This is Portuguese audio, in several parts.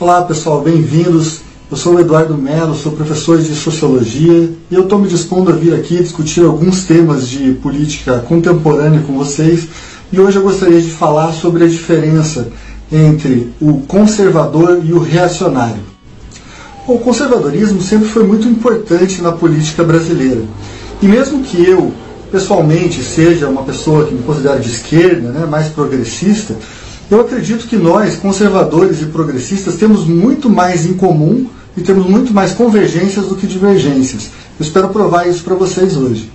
Olá pessoal, bem-vindos. Eu sou o Eduardo Mello, sou professor de Sociologia e eu estou me dispondo a vir aqui discutir alguns temas de política contemporânea com vocês e hoje eu gostaria de falar sobre a diferença entre o conservador e o reacionário. O conservadorismo sempre foi muito importante na política brasileira e mesmo que eu pessoalmente seja uma pessoa que me considero de esquerda, né, mais progressista, eu acredito que nós, conservadores e progressistas, temos muito mais em comum e temos muito mais convergências do que divergências. Eu espero provar isso para vocês hoje.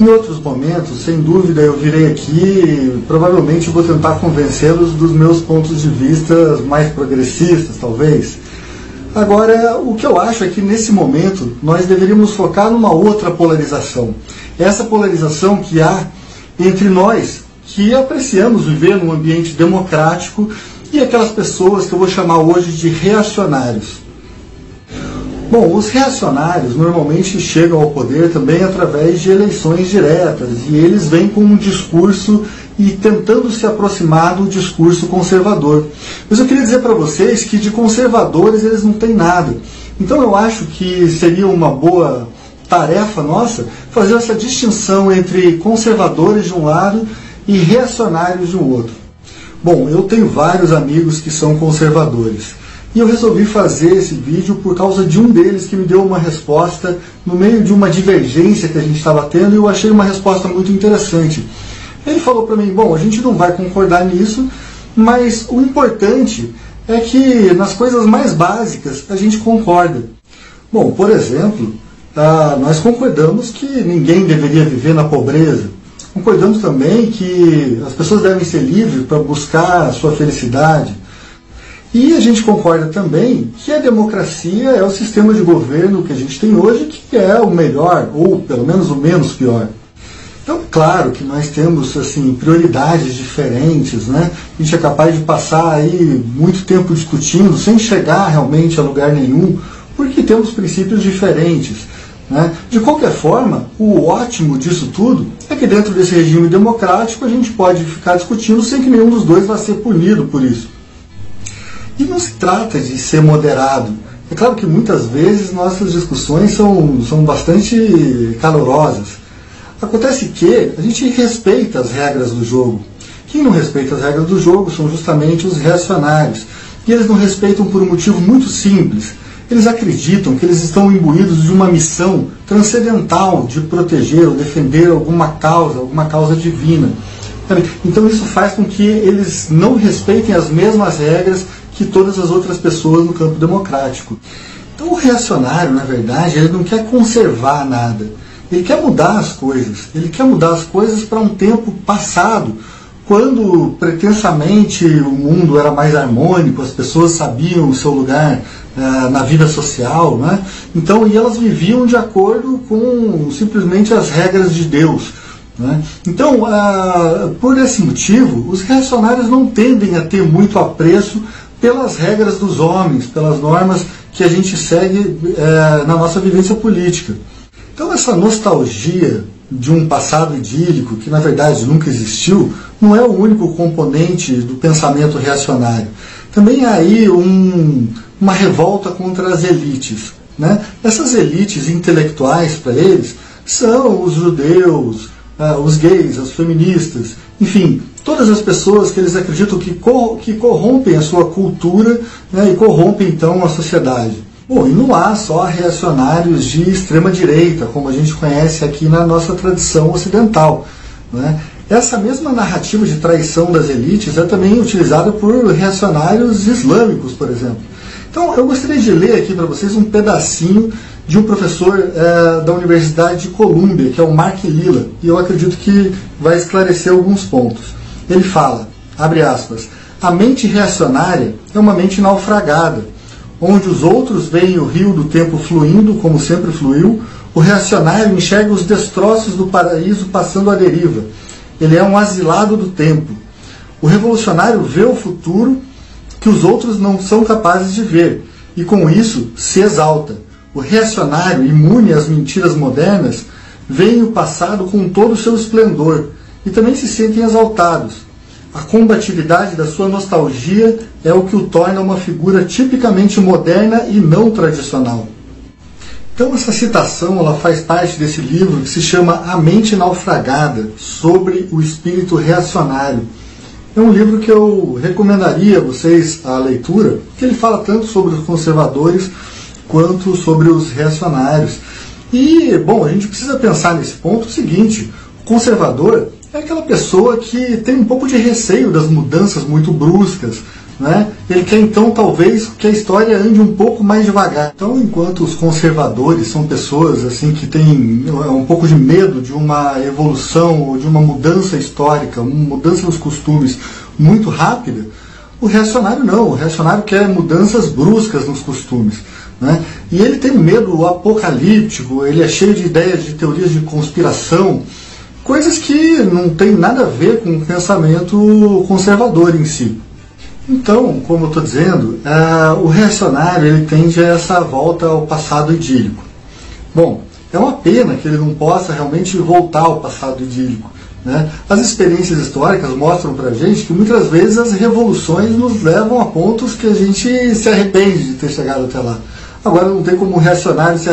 Em outros momentos, sem dúvida, eu virei aqui e provavelmente vou tentar convencê-los dos meus pontos de vista mais progressistas, talvez. Agora, o que eu acho é que nesse momento nós deveríamos focar numa outra polarização. Essa polarização que há entre nós, que apreciamos viver num ambiente democrático, e aquelas pessoas que eu vou chamar hoje de reacionários. Bom, os reacionários normalmente chegam ao poder também através de eleições diretas e eles vêm com um discurso e tentando se aproximar do discurso conservador. Mas eu queria dizer para vocês que de conservadores eles não têm nada. Então eu acho que seria uma boa tarefa nossa fazer essa distinção entre conservadores de um lado e reacionários de um outro. Bom, eu tenho vários amigos que são conservadores. E eu resolvi fazer esse vídeo por causa de um deles que me deu uma resposta no meio de uma divergência que a gente estava tendo e eu achei uma resposta muito interessante. Ele falou para mim: bom, a gente não vai concordar nisso, mas o importante é que nas coisas mais básicas a gente concorda. Bom, por exemplo, ah, nós concordamos que ninguém deveria viver na pobreza. Concordamos também que as pessoas devem ser livres para buscar a sua felicidade. E a gente concorda também que a democracia é o sistema de governo que a gente tem hoje que é o melhor, ou pelo menos o menos pior. Então, claro que nós temos assim prioridades diferentes, né? A gente é capaz de passar aí muito tempo discutindo sem chegar realmente a lugar nenhum, porque temos princípios diferentes. Né? De qualquer forma, o ótimo disso tudo é que dentro desse regime democrático a gente pode ficar discutindo sem que nenhum dos dois vá ser punido por isso. E não se trata de ser moderado. É claro que muitas vezes nossas discussões são, são bastante calorosas. Acontece que a gente respeita as regras do jogo. Quem não respeita as regras do jogo são justamente os reacionários. E eles não respeitam por um motivo muito simples eles acreditam que eles estão imbuídos de uma missão transcendental de proteger ou defender alguma causa, alguma causa divina. Então isso faz com que eles não respeitem as mesmas regras que todas as outras pessoas no campo democrático. Então o reacionário, na verdade, ele não quer conservar nada. Ele quer mudar as coisas. Ele quer mudar as coisas para um tempo passado, quando pretensamente o mundo era mais harmônico, as pessoas sabiam o seu lugar uh, na vida social, né? então e elas viviam de acordo com simplesmente as regras de Deus. Né? Então, uh, por esse motivo, os reacionários não tendem a ter muito apreço pelas regras dos homens, pelas normas que a gente segue uh, na nossa vivência política. Então, essa nostalgia de um passado idílico, que na verdade nunca existiu, não é o único componente do pensamento reacionário. Também há aí um, uma revolta contra as elites. Né? Essas elites intelectuais, para eles, são os judeus, uh, os gays, as feministas, enfim, todas as pessoas que eles acreditam que corrompem a sua cultura né, e corrompem então a sociedade. Bom, e não há só reacionários de extrema direita, como a gente conhece aqui na nossa tradição ocidental. Né? Essa mesma narrativa de traição das elites é também utilizada por reacionários islâmicos, por exemplo. Então, eu gostaria de ler aqui para vocês um pedacinho de um professor é, da Universidade de Colômbia, que é o Mark Lilla, e eu acredito que vai esclarecer alguns pontos. Ele fala, abre aspas, a mente reacionária é uma mente naufragada onde os outros veem o rio do tempo fluindo como sempre fluiu, o reacionário enxerga os destroços do paraíso passando à deriva. Ele é um asilado do tempo. O revolucionário vê o futuro que os outros não são capazes de ver e com isso se exalta. O reacionário, imune às mentiras modernas, vê o passado com todo o seu esplendor e também se sentem exaltados. A combatividade da sua nostalgia é o que o torna uma figura tipicamente moderna e não tradicional. Então essa citação ela faz parte desse livro que se chama A Mente Naufragada, sobre o espírito reacionário. É um livro que eu recomendaria a vocês a leitura, porque ele fala tanto sobre os conservadores quanto sobre os reacionários. E, bom, a gente precisa pensar nesse ponto o seguinte: o conservador é aquela pessoa que tem um pouco de receio das mudanças muito bruscas, né? Ele quer então talvez que a história ande um pouco mais devagar. Então, enquanto os conservadores são pessoas assim que têm é, um pouco de medo de uma evolução ou de uma mudança histórica, uma mudança nos costumes muito rápida, o reacionário não. O reacionário quer mudanças bruscas nos costumes. Né? E ele tem medo apocalíptico, ele é cheio de ideias de teorias de conspiração, coisas que não tem nada a ver com o pensamento conservador em si. Então, como eu estou dizendo, uh, o reacionário ele tende a essa volta ao passado idílico. Bom, é uma pena que ele não possa realmente voltar ao passado idílico. Né? As experiências históricas mostram para a gente que muitas vezes as revoluções nos levam a pontos que a gente se arrepende de ter chegado até lá. Agora não tem como o reacionário se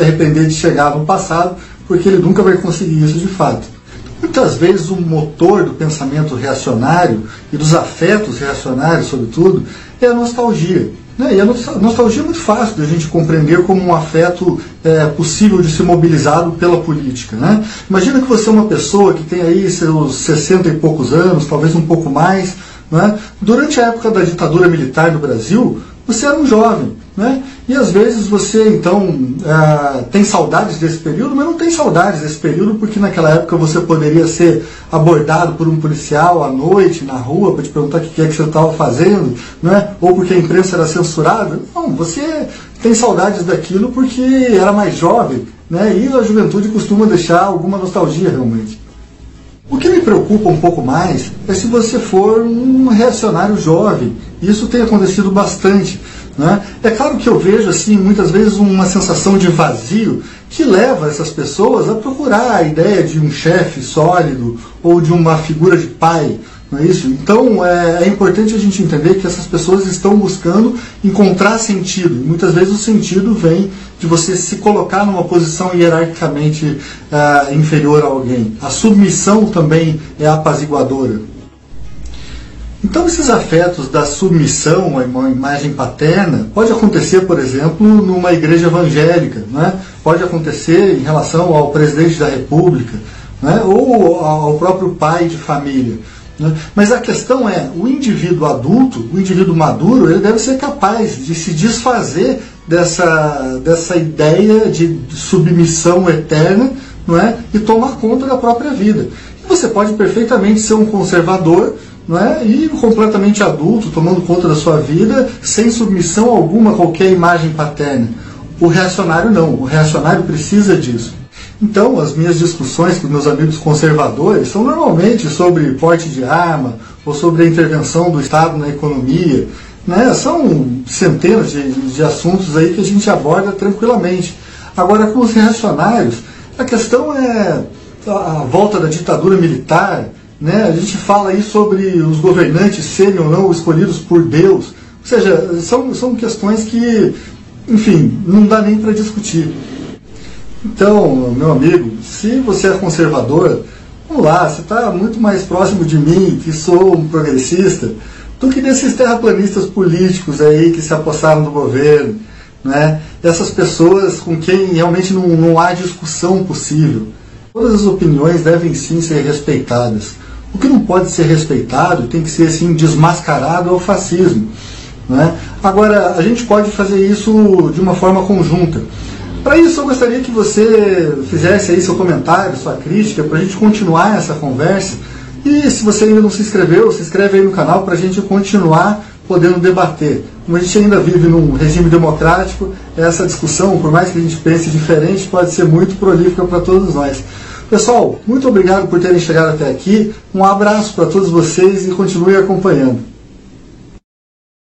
arrepender de chegar no passado, porque ele nunca vai conseguir isso de fato. Muitas vezes o motor do pensamento reacionário e dos afetos reacionários, sobretudo, é a nostalgia. Né? E a nostalgia é muito fácil de a gente compreender como um afeto é, possível de ser mobilizado pela política. Né? Imagina que você é uma pessoa que tem aí seus 60 e poucos anos, talvez um pouco mais. Né? Durante a época da ditadura militar no Brasil, você era um jovem. Né? E às vezes você então é, tem saudades desse período, mas não tem saudades desse período porque naquela época você poderia ser abordado por um policial à noite na rua para te perguntar o que é que você estava fazendo, né? ou porque a imprensa era censurada. Não, você tem saudades daquilo porque era mais jovem, né? e a juventude costuma deixar alguma nostalgia realmente. O que me preocupa um pouco mais é se você for um reacionário jovem. Isso tem acontecido bastante. Né? É claro que eu vejo assim muitas vezes uma sensação de vazio que leva essas pessoas a procurar a ideia de um chefe sólido ou de uma figura de pai. Não é isso? Então é, é, importante a gente entender que essas pessoas estão buscando encontrar sentido. Muitas vezes o sentido vem de você se colocar numa posição hierarquicamente uh, inferior a alguém. A submissão também é apaziguadora. Então, esses afetos da submissão à imagem paterna pode acontecer, por exemplo, numa igreja evangélica, né? pode acontecer em relação ao presidente da República, né? ou ao próprio pai de família. Né? Mas a questão é, o indivíduo adulto, o indivíduo maduro, ele deve ser capaz de se desfazer dessa, dessa ideia de submissão eterna não é? e tomar conta da própria vida. E você pode perfeitamente ser um conservador não é? e completamente adulto, tomando conta da sua vida, sem submissão alguma a qualquer imagem paterna. O reacionário não, o reacionário precisa disso. Então, as minhas discussões com meus amigos conservadores são normalmente sobre porte de arma ou sobre a intervenção do Estado na economia. Né? São centenas de, de assuntos aí que a gente aborda tranquilamente. Agora, com os reacionários, a questão é a volta da ditadura militar, né? A gente fala aí sobre os governantes serem ou não escolhidos por Deus. Ou seja, são, são questões que, enfim, não dá nem para discutir. Então, meu amigo, se você é conservador, vamos lá, você está muito mais próximo de mim, que sou um progressista, do que desses terraplanistas políticos aí que se apossaram do governo, né? Essas pessoas com quem realmente não, não há discussão possível. Todas as opiniões devem sim ser respeitadas. O que não pode ser respeitado tem que ser assim desmascarado ao fascismo. Né? Agora, a gente pode fazer isso de uma forma conjunta. Para isso, eu gostaria que você fizesse aí seu comentário, sua crítica, para a gente continuar essa conversa. E se você ainda não se inscreveu, se inscreve aí no canal para a gente continuar podendo debater. Como a gente ainda vive num regime democrático, essa discussão, por mais que a gente pense diferente, pode ser muito prolífica para todos nós. Pessoal, muito obrigado por terem chegado até aqui. Um abraço para todos vocês e continue acompanhando.